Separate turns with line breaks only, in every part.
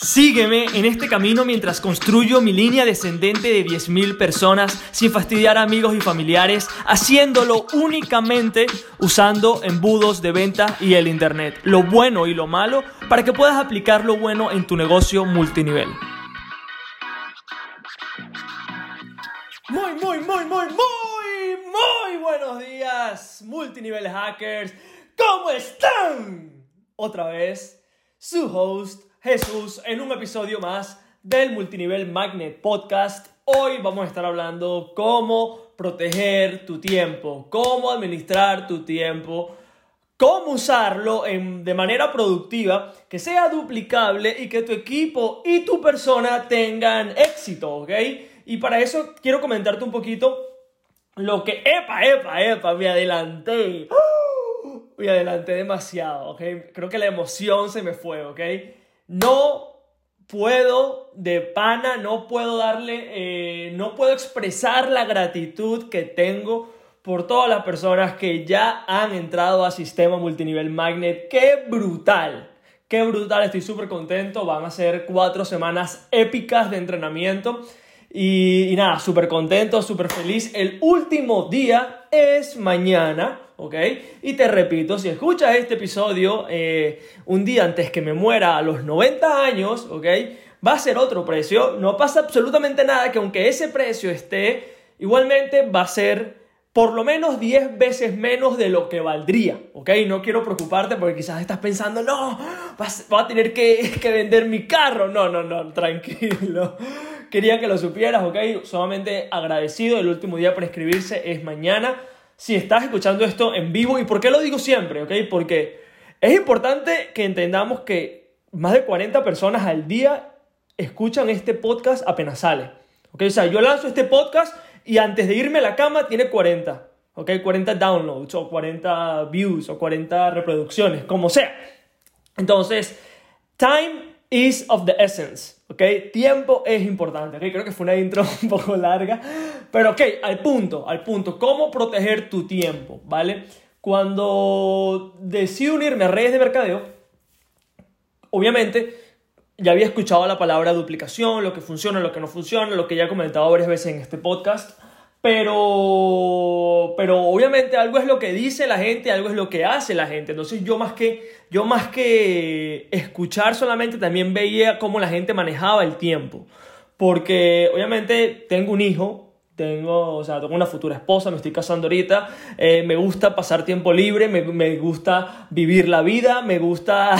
Sígueme en este camino mientras construyo mi línea descendente de 10.000 personas sin fastidiar a amigos y familiares, haciéndolo únicamente usando embudos de venta y el Internet, lo bueno y lo malo, para que puedas aplicar lo bueno en tu negocio multinivel. Muy, muy, muy, muy, muy, muy buenos días, multinivel hackers. ¿Cómo están? Otra vez, su host Jesús en un episodio más del Multinivel Magnet Podcast. Hoy vamos a estar hablando cómo proteger tu tiempo, cómo administrar tu tiempo, cómo usarlo de manera productiva, que sea duplicable y que tu equipo y tu persona tengan éxito, ¿ok? Y para eso quiero comentarte un poquito lo que... ¡Epa, epa, epa! Me adelanté. Me adelanté demasiado, ¿ok? Creo que la emoción se me fue, ¿ok? No puedo de pana, no puedo darle, eh, no puedo expresar la gratitud que tengo por todas las personas que ya han entrado a Sistema Multinivel Magnet. ¡Qué brutal! ¡Qué brutal! Estoy súper contento. Van a ser cuatro semanas épicas de entrenamiento. Y, y nada, súper contento, súper feliz. El último día es mañana. ¿Ok? Y te repito, si escuchas este episodio eh, un día antes que me muera a los 90 años, ¿ok? Va a ser otro precio, no pasa absolutamente nada que aunque ese precio esté, igualmente va a ser por lo menos 10 veces menos de lo que valdría, ¿ok? No quiero preocuparte porque quizás estás pensando, no, vas, a tener que, que vender mi carro. No, no, no, tranquilo. Quería que lo supieras, ¿ok? Solamente agradecido, el último día para inscribirse es mañana si estás escuchando esto en vivo. ¿Y por qué lo digo siempre? ¿Ok? Porque es importante que entendamos que más de 40 personas al día escuchan este podcast apenas sale. ¿Ok? O sea, yo lanzo este podcast y antes de irme a la cama tiene 40. ¿Ok? 40 downloads o 40 views o 40 reproducciones, como sea. Entonces, time is of the essence. ¿Ok? Tiempo es importante. Creo que fue una intro un poco larga, pero ok, al punto, al punto, ¿cómo proteger tu tiempo, ¿vale? Cuando decidí unirme a redes de mercadeo, obviamente ya había escuchado la palabra duplicación, lo que funciona, lo que no funciona, lo que ya he comentado varias veces en este podcast, pero, pero obviamente algo es lo que dice la gente, algo es lo que hace la gente. Entonces yo más que, yo más que escuchar solamente también veía cómo la gente manejaba el tiempo. Porque obviamente tengo un hijo, tengo, o sea, tengo una futura esposa, me estoy casando ahorita, eh, me gusta pasar tiempo libre, me, me, gusta vivir la vida, me gusta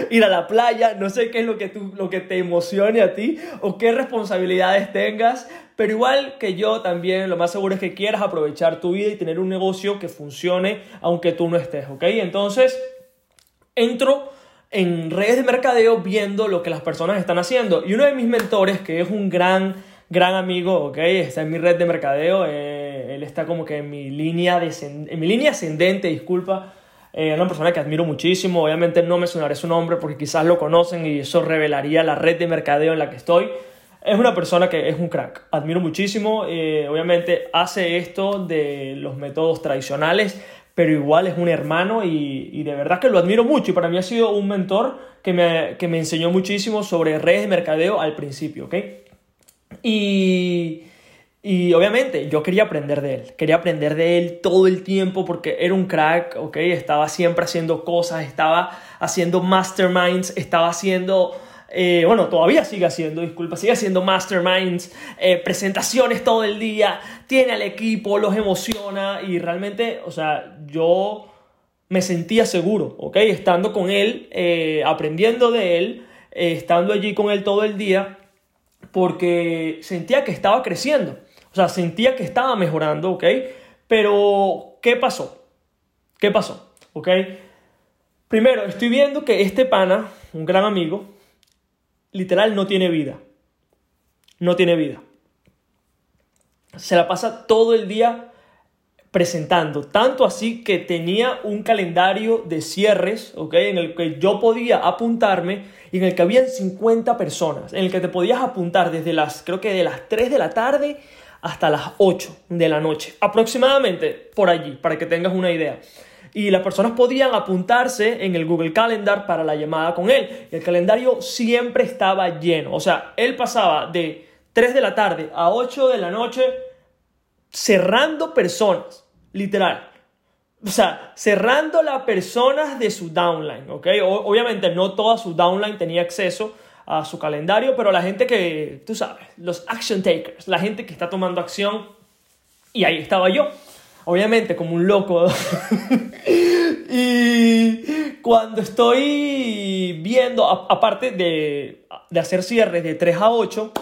ir a la playa, no sé qué es lo que, tú, lo que te emocione a ti o qué responsabilidades tengas, pero igual que yo también lo más seguro es que quieras aprovechar tu vida y tener un negocio que funcione aunque tú no estés, ¿ok? Entonces, entro en redes de mercadeo viendo lo que las personas están haciendo y uno de mis mentores, que es un gran gran amigo, ¿ok? Está en mi red de mercadeo, eh, él está como que en mi línea, en mi línea ascendente, disculpa. Eh, una persona que admiro muchísimo, obviamente no mencionaré su nombre porque quizás lo conocen y eso revelaría la red de mercadeo en la que estoy. Es una persona que es un crack, admiro muchísimo, eh, obviamente hace esto de los métodos tradicionales, pero igual es un hermano y, y, de verdad que lo admiro mucho y para mí ha sido un mentor que me, que me enseñó muchísimo sobre redes de mercadeo al principio, ¿ok? Y, y obviamente yo quería aprender de él, quería aprender de él todo el tiempo porque era un crack, ¿ok? Estaba siempre haciendo cosas, estaba haciendo masterminds, estaba haciendo... Eh, bueno, todavía sigue haciendo, disculpa, sigue haciendo masterminds, eh, presentaciones todo el día, tiene al equipo, los emociona y realmente, o sea, yo me sentía seguro, ¿ok? Estando con él, eh, aprendiendo de él, estando allí con él todo el día porque sentía que estaba creciendo, o sea, sentía que estaba mejorando, ¿ok? Pero, ¿qué pasó? ¿Qué pasó? ¿Ok? Primero, estoy viendo que este pana, un gran amigo, literal no tiene vida. No tiene vida. Se la pasa todo el día presentando. Tanto así que tenía un calendario de cierres, ¿ok? En el que yo podía apuntarme y en el que habían 50 personas, en el que te podías apuntar desde las, creo que de las 3 de la tarde hasta las 8 de la noche, aproximadamente por allí, para que tengas una idea. y las personas podían apuntarse en el Google Calendar para la llamada con él. El calendario siempre estaba lleno. O sea, él pasaba de 3 de la tarde a 8 de la noche cerrando personas, literal. O sea, cerrando las personas de su downline, ¿ok? obviamente no toda su downline tenía acceso a su calendario, pero la gente que, tú sabes, los action takers, la gente que está tomando acción, y ahí estaba yo, obviamente como un loco. y cuando estoy viendo, aparte de, de hacer cierres de 3 a 8,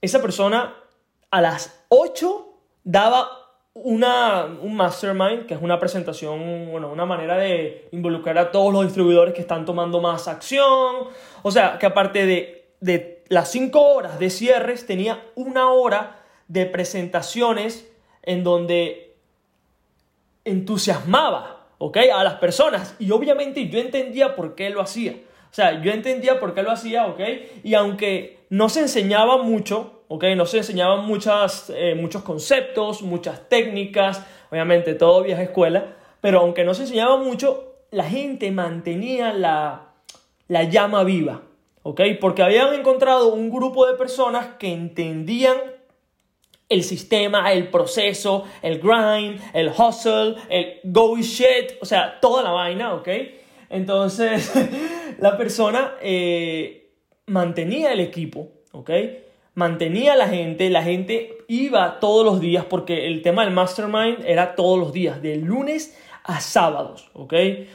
esa persona a las 8 daba una, un mastermind, que es una presentación, bueno, una manera de involucrar a todos los distribuidores que están tomando más acción. O sea, que aparte de, de las 5 horas de cierres, tenía una hora de presentaciones en donde entusiasmaba, ¿ok? A las personas. Y obviamente yo entendía por qué lo hacía. O sea, yo entendía por qué lo hacía, ¿ok? Y aunque no se enseñaba mucho, ¿ok? No se enseñaban muchas, eh, muchos conceptos, muchas técnicas, obviamente todo vieja escuela, pero aunque no se enseñaba mucho, la gente mantenía la, la llama viva, ¿ok? Porque habían encontrado un grupo de personas que entendían el sistema, el proceso, el grind, el hustle, el go shit, o sea, toda la vaina, ¿ok? Entonces, la persona eh, mantenía el equipo, ¿ok? Mantenía a la gente, la gente iba todos los días porque el tema del mastermind era todos los días, de lunes a sábados, ¿ok?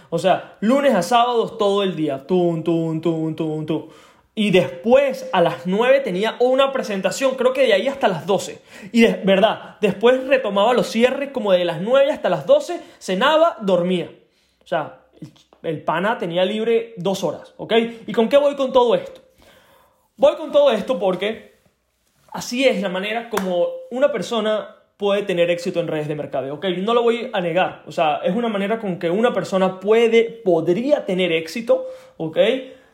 O sea, lunes a sábados todo el día, tum, tum, tum, tum, tum. Y después a las 9 tenía una presentación, creo que de ahí hasta las 12. Y de verdad, después retomaba los cierres como de las 9 hasta las 12, cenaba, dormía. O sea, el pana tenía libre dos horas, ¿ok? ¿Y con qué voy con todo esto? Voy con todo esto porque así es la manera como una persona puede tener éxito en redes de mercadeo, ¿ok? No lo voy a negar, o sea, es una manera con que una persona puede, podría tener éxito, ¿ok?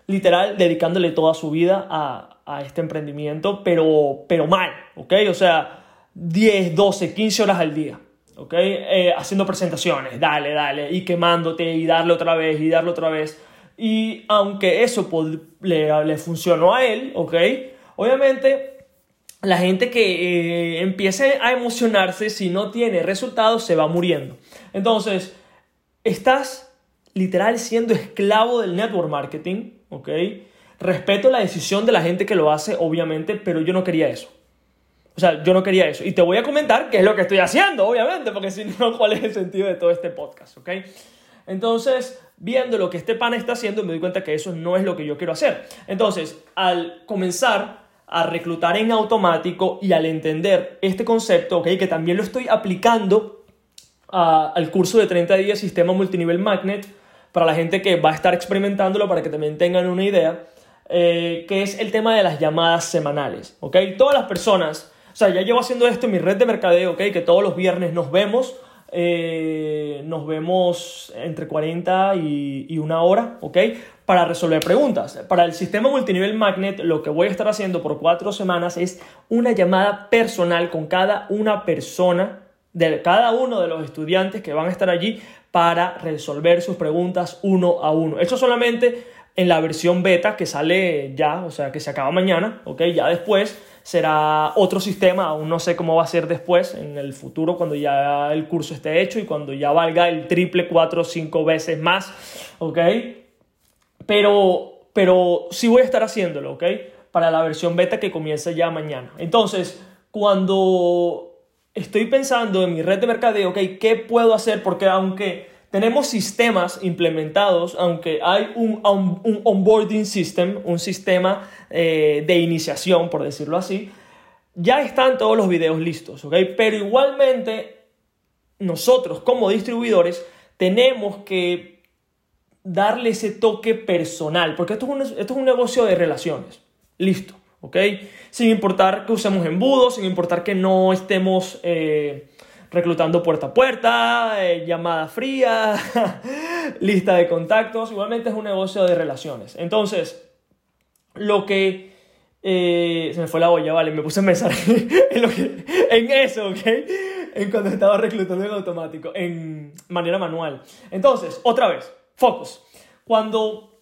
Literal, dedicándole toda su vida a, a este emprendimiento, pero, pero mal, ¿ok? O sea, 10, 12, 15 horas al día. ¿ok? Eh, haciendo presentaciones, dale, dale, y quemándote y darle otra vez y darle otra vez. Y aunque eso le, le, funcionó a él, ¿ok? Obviamente la gente que eh, empiece a emocionarse si no tiene resultados se va muriendo. Entonces, estás literal siendo esclavo del network marketing, ¿ok? Respeto la decisión de la gente que lo hace, obviamente, pero yo no quería eso. O sea, yo no quería eso. Y te voy a comentar qué es lo que estoy haciendo, obviamente, porque si no, ¿cuál es el sentido de todo este podcast? ¿Ok? Entonces, viendo lo que este pan está haciendo, me doy cuenta que eso no es lo que yo quiero hacer. Entonces, al comenzar a reclutar en automático y al entender este concepto, ¿ok? Que también lo estoy aplicando al curso de 30 días Sistema Multinivel Magnet, para la gente que va a estar experimentándolo, para que también tengan una idea, eh, que es el tema de las llamadas semanales, ¿ok? Todas las personas o sea, ya llevo haciendo esto en mi red de mercadeo, ¿ok? Que todos los viernes nos vemos. Eh, nos vemos entre 40 y, y, una hora, ¿ok? Para resolver preguntas. Para el sistema multinivel Magnet, lo que voy a estar haciendo por cuatro semanas es una llamada personal con cada una persona, de cada uno de los estudiantes que van a estar allí para resolver sus preguntas uno a uno. Eso solamente en la versión beta que sale ya, o sea, que se acaba mañana, ¿ok? Ya después será otro sistema, aún no sé cómo va a ser después, en el futuro, cuando ya el curso esté hecho y cuando ya valga el triple, cuatro, cinco veces más, ¿ok? Pero, pero sí voy a estar haciéndolo, ¿ok? Para la versión beta que comienza ya mañana. Entonces, cuando estoy pensando en mi red de mercadeo, ¿ok? ¿Qué puedo hacer? Porque aunque tenemos sistemas implementados, aunque hay un, un, onboarding system, un sistema eh, de iniciación, por decirlo así, ya están todos los videos listos, ¿ok? Pero igualmente nosotros como distribuidores tenemos que darle ese toque personal, porque esto es un, esto es un negocio de relaciones, listo, ¿ok? Sin importar que usemos embudos, sin importar que no estemos... Eh, reclutando puerta a puerta, eh, llamada fría, lista de contactos. Igualmente es un negocio de relaciones. Entonces, lo que... Eh, se me fue la olla, vale, me puse a pensar en, en eso, ¿ok? en cuando estaba reclutando en automático, en manera manual. Entonces, otra vez, focus. Cuando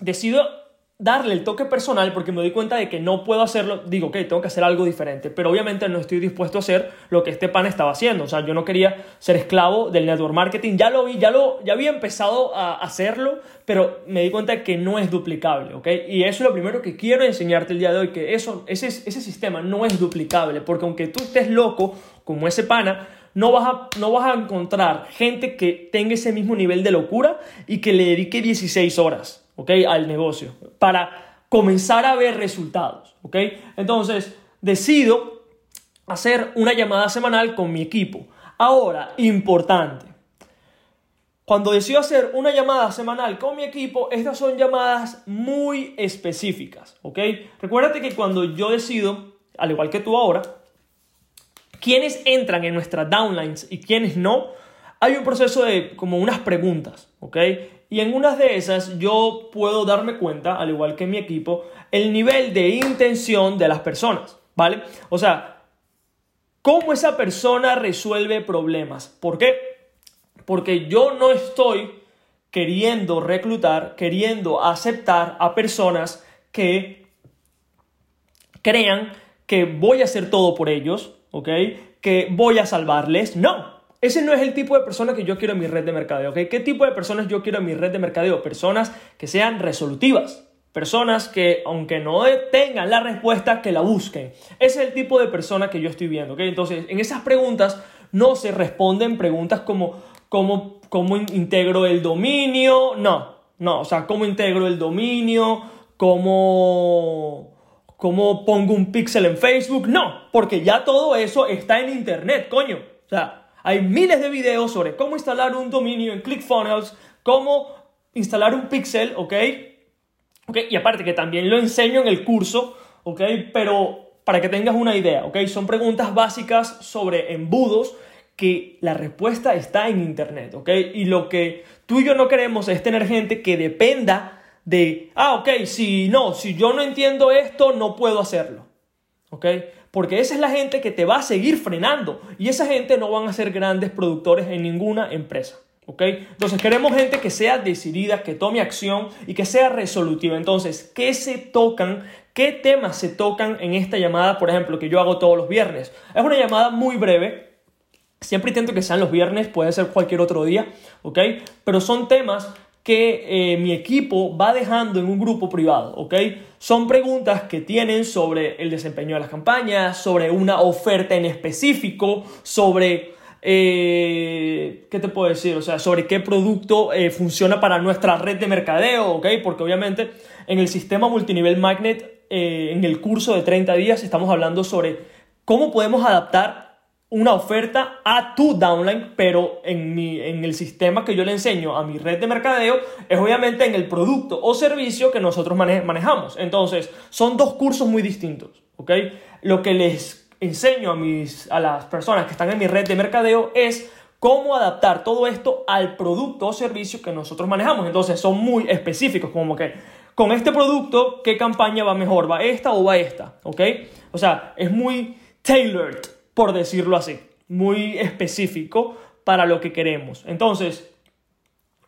decido darle el toque personal porque me doy cuenta de que no puedo hacerlo, digo, que tengo que hacer algo diferente, pero obviamente no estoy dispuesto a hacer lo que este pan estaba haciendo, o sea, yo no quería ser esclavo del network marketing, ya lo vi, ya lo ya había empezado a hacerlo, pero me di cuenta de que no es duplicable, ¿ok? Y eso es lo primero que quiero enseñarte el día de hoy, que eso ese ese sistema no es duplicable, porque aunque tú estés loco como ese pana, no vas, a, no vas a encontrar gente que tenga ese mismo nivel de locura y que le dedique 16 horas. Al negocio, para comenzar a ver resultados. Entonces, decido hacer una llamada semanal con mi equipo. Ahora, importante, cuando decido hacer una llamada semanal con mi equipo, estas son llamadas muy específicas. Recuérdate que cuando yo decido, al igual que tú ahora, quiénes entran en nuestras downlines y quiénes no, hay un proceso de como unas preguntas, ¿ok? Y en unas de esas yo puedo darme cuenta, al igual que mi equipo, el nivel de intención de las personas, ¿vale? O sea, cómo esa persona resuelve problemas. ¿Por qué? Porque yo no estoy queriendo reclutar, queriendo aceptar a personas que crean que voy a hacer todo por ellos, ¿ok? Que voy a salvarles. No, ese no es el tipo de persona que yo quiero en mi red de mercadeo, ¿ok? ¿Qué tipo de personas yo quiero en mi red de mercadeo? Personas que sean resolutivas, personas que aunque no tengan la respuesta, que la busquen. Ese es el tipo de persona que yo estoy viendo, ¿ok? Entonces, en esas preguntas no se responden preguntas como cómo, cómo integro el dominio, no, no, o sea, cómo integro el dominio, cómo, cómo pongo un pixel en Facebook, no, porque ya todo eso está en internet, coño. O sea, hay miles de videos sobre cómo instalar un dominio en ClickFunnels, cómo instalar un pixel, ¿ok? ¿ok? Y aparte que también lo enseño en el curso, ¿ok? Pero para que tengas una idea, ¿ok? Son preguntas básicas sobre embudos que la respuesta está en Internet, ¿ok? Y lo que tú y yo no queremos es tener gente que dependa de, ah, ok, si no, si yo no entiendo esto, no puedo hacerlo, ¿ok? Porque esa es la gente que te va a seguir frenando y esa gente no van a ser grandes productores en ninguna empresa. ¿Ok? Entonces queremos gente que sea decidida, que tome acción y que sea resolutiva. Entonces, ¿qué se tocan? ¿Qué temas se tocan en esta llamada, por ejemplo, que yo hago todos los viernes? Es una llamada muy breve. Siempre intento que sean los viernes, puede ser cualquier otro día, ¿ok? Pero son temas que eh, mi equipo va dejando en un grupo privado, ¿ok? Son preguntas que tienen sobre el desempeño de las campañas, sobre una oferta en específico, sobre... Eh, ¿Qué te puedo decir? O sea, sobre qué producto eh, funciona para nuestra red de mercadeo, ¿ok? Porque obviamente en el sistema multinivel Magnet, en el curso de 30 días, estamos hablando sobre cómo podemos adaptar una oferta a tu downline, pero en, mi, en el sistema que yo le enseño a mi red de mercadeo es obviamente en el producto o servicio que nosotros manejamos. Entonces, son dos cursos muy distintos, ¿ok? Lo que les enseño a, mis, a las personas que están en mi red de mercadeo es cómo adaptar todo esto al producto o servicio que nosotros manejamos. Entonces, son muy específicos, como que con este producto, ¿qué campaña va mejor? ¿Va esta o va esta? ¿Ok? O sea, es muy tailored por decirlo así, muy específico para lo que queremos. Entonces,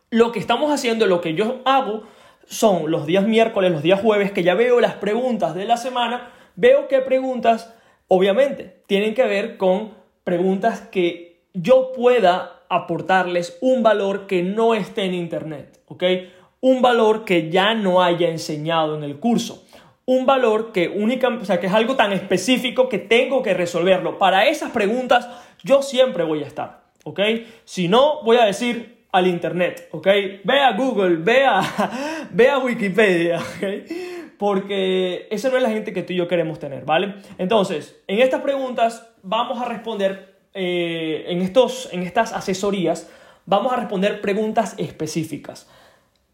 lo que estamos haciendo, lo que yo hago, son los días miércoles, los días jueves, que ya veo las preguntas de la semana, veo qué preguntas, obviamente, tienen que ver con preguntas que yo pueda aportarles un valor que no esté en Internet, ¿ok? Un valor que ya no haya enseñado en el curso un valor que única, o sea, que es algo tan específico que tengo que resolverlo. Para esas preguntas yo siempre voy a estar, ¿ok? Si no, voy a decir al internet, ¿ok? Ve a Google, ve a, Wikipedia. Porque esa no es la gente que tú y yo queremos tener, ¿vale? Entonces, en estas preguntas vamos a responder, eh, en, estos, en estas asesorías, vamos a responder preguntas específicas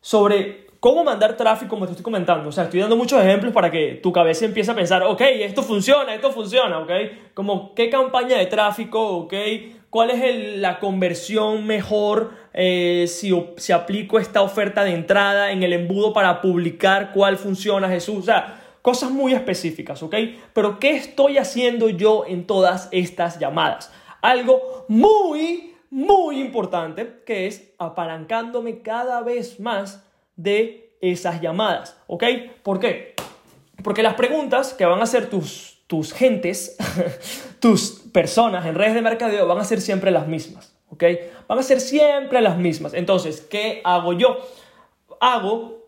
sobre cómo mandar tráfico, como te estoy comentando. O sea, estoy dando muchos ejemplos para que tu cabeza empiece a pensar, ok, esto funciona, esto funciona, ok. Como qué campaña de tráfico, ok. ¿Cuál es la conversión mejor eh, si, si aplico esta oferta de entrada en el embudo para publicar cuál funciona, Jesús? O sea, cosas muy específicas, ¿ok? Pero ¿qué estoy haciendo yo en todas estas llamadas? algo muy, muy importante, que es apalancándome cada vez más de esas llamadas, ¿ok? ¿Por qué? Porque las preguntas que van a hacer tus, tus gentes, tus personas en redes de mercadeo van a ser siempre las mismas, ¿ok? Van a ser siempre las mismas. Entonces, ¿qué hago yo? Hago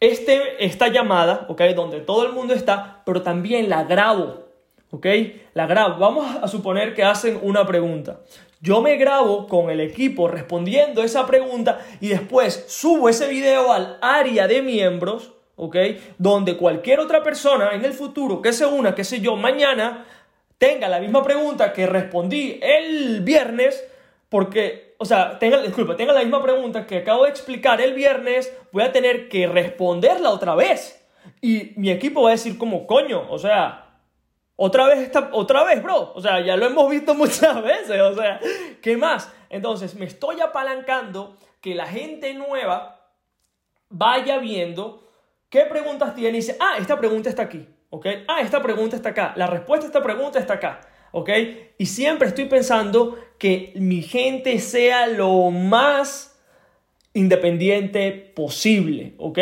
este, esta llamada, ¿ok? Donde todo el mundo está, pero también la grabo, ¿ok? La grabo. Vamos a suponer que hacen una pregunta. Yo me grabo con el equipo respondiendo esa pregunta y después subo ese video al área de miembros, ¿ok? Donde cualquier otra persona en el futuro que se una, qué sé yo, mañana, tenga la misma pregunta que respondí el viernes, porque, o sea, tenga, disculpa, tenga la misma pregunta que acabo de explicar el viernes, voy a tener que responderla otra vez. Y mi equipo va a decir como, coño, o sea, otra vez, otra vez, bro. O sea, ya lo hemos visto muchas veces. O sea, ¿qué más? Entonces, me estoy apalancando que la gente nueva vaya viendo qué preguntas tiene y dice, ah, esta pregunta está aquí. ¿Ok? Ah, esta pregunta está acá. La respuesta a esta pregunta está acá. ¿Ok? Y siempre estoy pensando que mi gente sea lo más independiente posible. ¿Ok?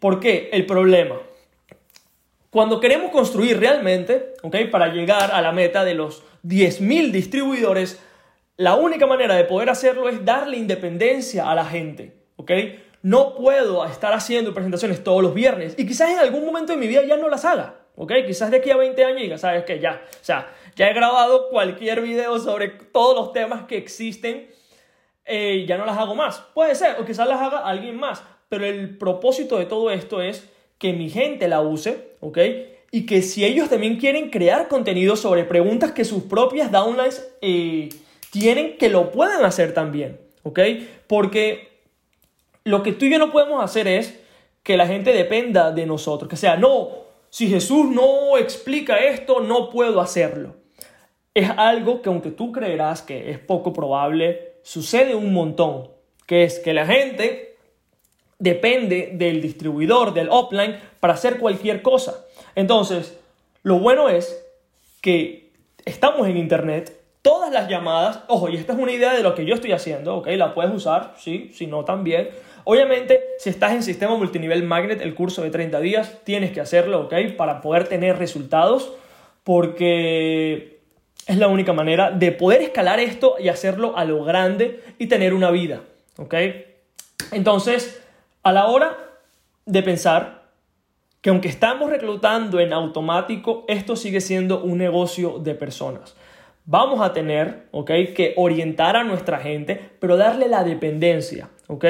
¿Por qué? El problema. Cuando queremos construir realmente, ¿ok? Para llegar a la meta de los 10.000 distribuidores, la única manera de poder hacerlo es darle independencia a la gente, ¿ok? No puedo estar haciendo presentaciones todos los viernes y quizás en algún momento de mi vida ya no las haga, ¿ok? Quizás de aquí a 20 años diga, ¿sabes qué? Ya, o sea, ya he grabado cualquier video sobre todos los temas que existen, eh, ya no las hago más. Puede ser, o quizás las haga alguien más, pero el propósito de todo esto es que mi gente la use, ¿ok? Y que si ellos también quieren crear contenido sobre preguntas que sus propias downlines eh, tienen, que lo puedan hacer también, ¿ok? Porque lo que tú y yo no podemos hacer es que la gente dependa de nosotros, que sea, no, si Jesús no explica esto, no puedo hacerlo. Es algo que aunque tú creerás que es poco probable, sucede un montón, que es que la gente depende del distribuidor, del offline, para hacer cualquier cosa. Entonces, lo bueno es que estamos en Internet, todas las llamadas, ojo, y esta es una idea de lo que yo estoy haciendo, ¿ok? La puedes usar, sí, si no también. Obviamente, si estás en sistema multinivel magnet, el curso de 30 días, tienes que hacerlo, ¿ok? Para poder tener resultados, porque es la única manera de poder escalar esto y hacerlo a lo grande y tener una vida, ¿ok? Entonces, a la hora de pensar que aunque estamos reclutando en automático, esto sigue siendo un negocio de personas. Vamos a tener, ¿ok? Que orientar a nuestra gente, pero darle la dependencia, ¿ok?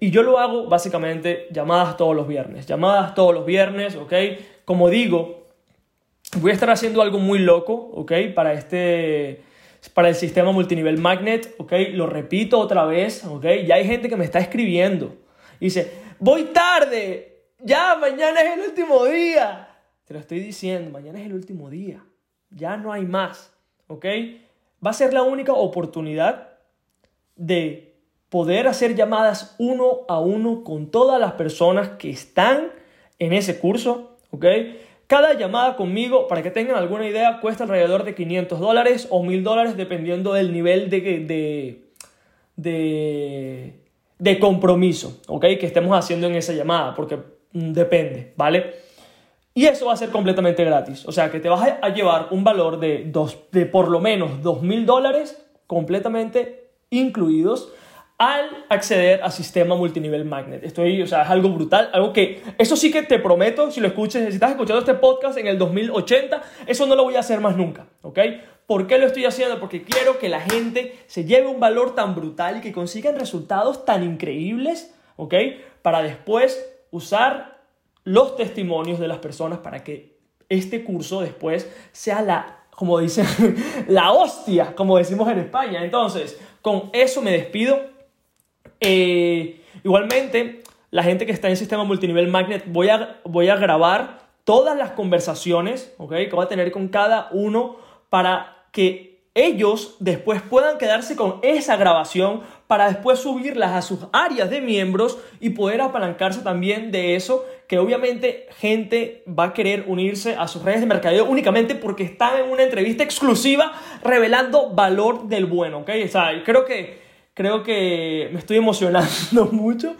Y yo lo hago básicamente llamadas todos los viernes, llamadas todos los viernes, ¿ok? Como digo, voy a estar haciendo algo muy loco, ¿ok? Para este, para el sistema multinivel magnet, ¿ok? Lo repito otra vez, ¿ok? Ya hay gente que me está escribiendo dice, voy tarde, ya, mañana es el último día. Te lo estoy diciendo, mañana es el último día. Ya no hay más, ¿ok? Va a ser la única oportunidad de poder hacer llamadas uno a uno con todas las personas que están en ese curso, ¿ok? Cada llamada conmigo, para que tengan alguna idea, cuesta alrededor de 500 dólares o 1000 dólares dependiendo del nivel de, de, de, de compromiso, ¿ok? Que estemos haciendo en esa llamada, porque mm, depende, ¿vale? Y eso va a ser completamente gratis. O sea, que te vas a llevar un valor de, dos, de por lo menos dos mil dólares completamente incluidos al acceder a sistema multinivel magnet. Estoy, o sea, es algo brutal, algo que, eso sí que te prometo, si lo escuches, si estás escuchando este podcast en el 2080, eso no lo voy a hacer más nunca, ¿ok? ¿Por qué lo estoy haciendo? Porque quiero que la gente se lleve un valor tan brutal y que consigan resultados tan increíbles, ¿ok? Para después usar los testimonios de las personas para que este curso después sea la, como dicen, la hostia, como decimos en España. Entonces, con eso me despido. Eh, igualmente, la gente que está en sistema multinivel magnet, voy a, voy a grabar todas las conversaciones, ¿ok? Que voy a tener con cada uno para que ellos después puedan quedarse con esa grabación para después subirlas a sus áreas de miembros y poder apalancarse también de eso, que obviamente gente va a querer unirse a sus redes de mercadeo únicamente porque están en una entrevista exclusiva revelando valor del bueno, ¿ok? O sea, creo que, creo que me estoy emocionando mucho,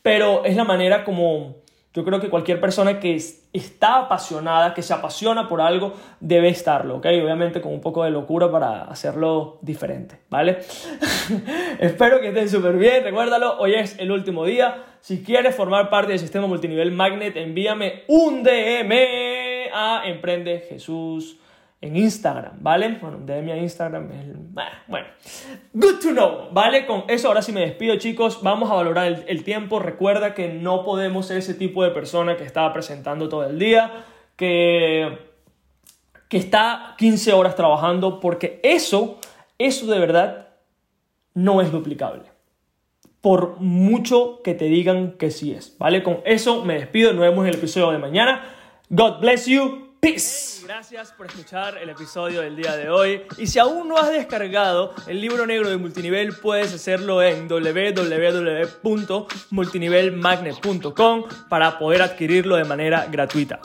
pero es la manera como yo creo que cualquier persona que está apasionada, que se apasiona por algo, debe estarlo, ¿ok? Obviamente con un poco de locura para hacerlo diferente, ¿vale? Espero que estén súper bien, recuérdalo, hoy es el último día. Si quieres formar parte del sistema multinivel Magnet, envíame un DM a Emprende Jesús en Instagram, ¿vale? Bueno, DM a Instagram es Bueno, good to know, ¿vale? Con eso ahora sí me despido, chicos. Vamos a valorar el, el, tiempo. Recuerda que no podemos ser ese tipo de persona que está presentando todo el día, que, que está 15 horas trabajando, porque eso, eso de verdad no es duplicable. Por mucho que te digan que sí es, ¿vale? Con eso me despido. Nos vemos en el episodio de mañana. God bless you. Peace. Gracias por escuchar el episodio del día de hoy. Y si aún no has descargado el libro negro de multinivel, puedes hacerlo en www.multinivelmagnet.com para poder adquirirlo de manera gratuita.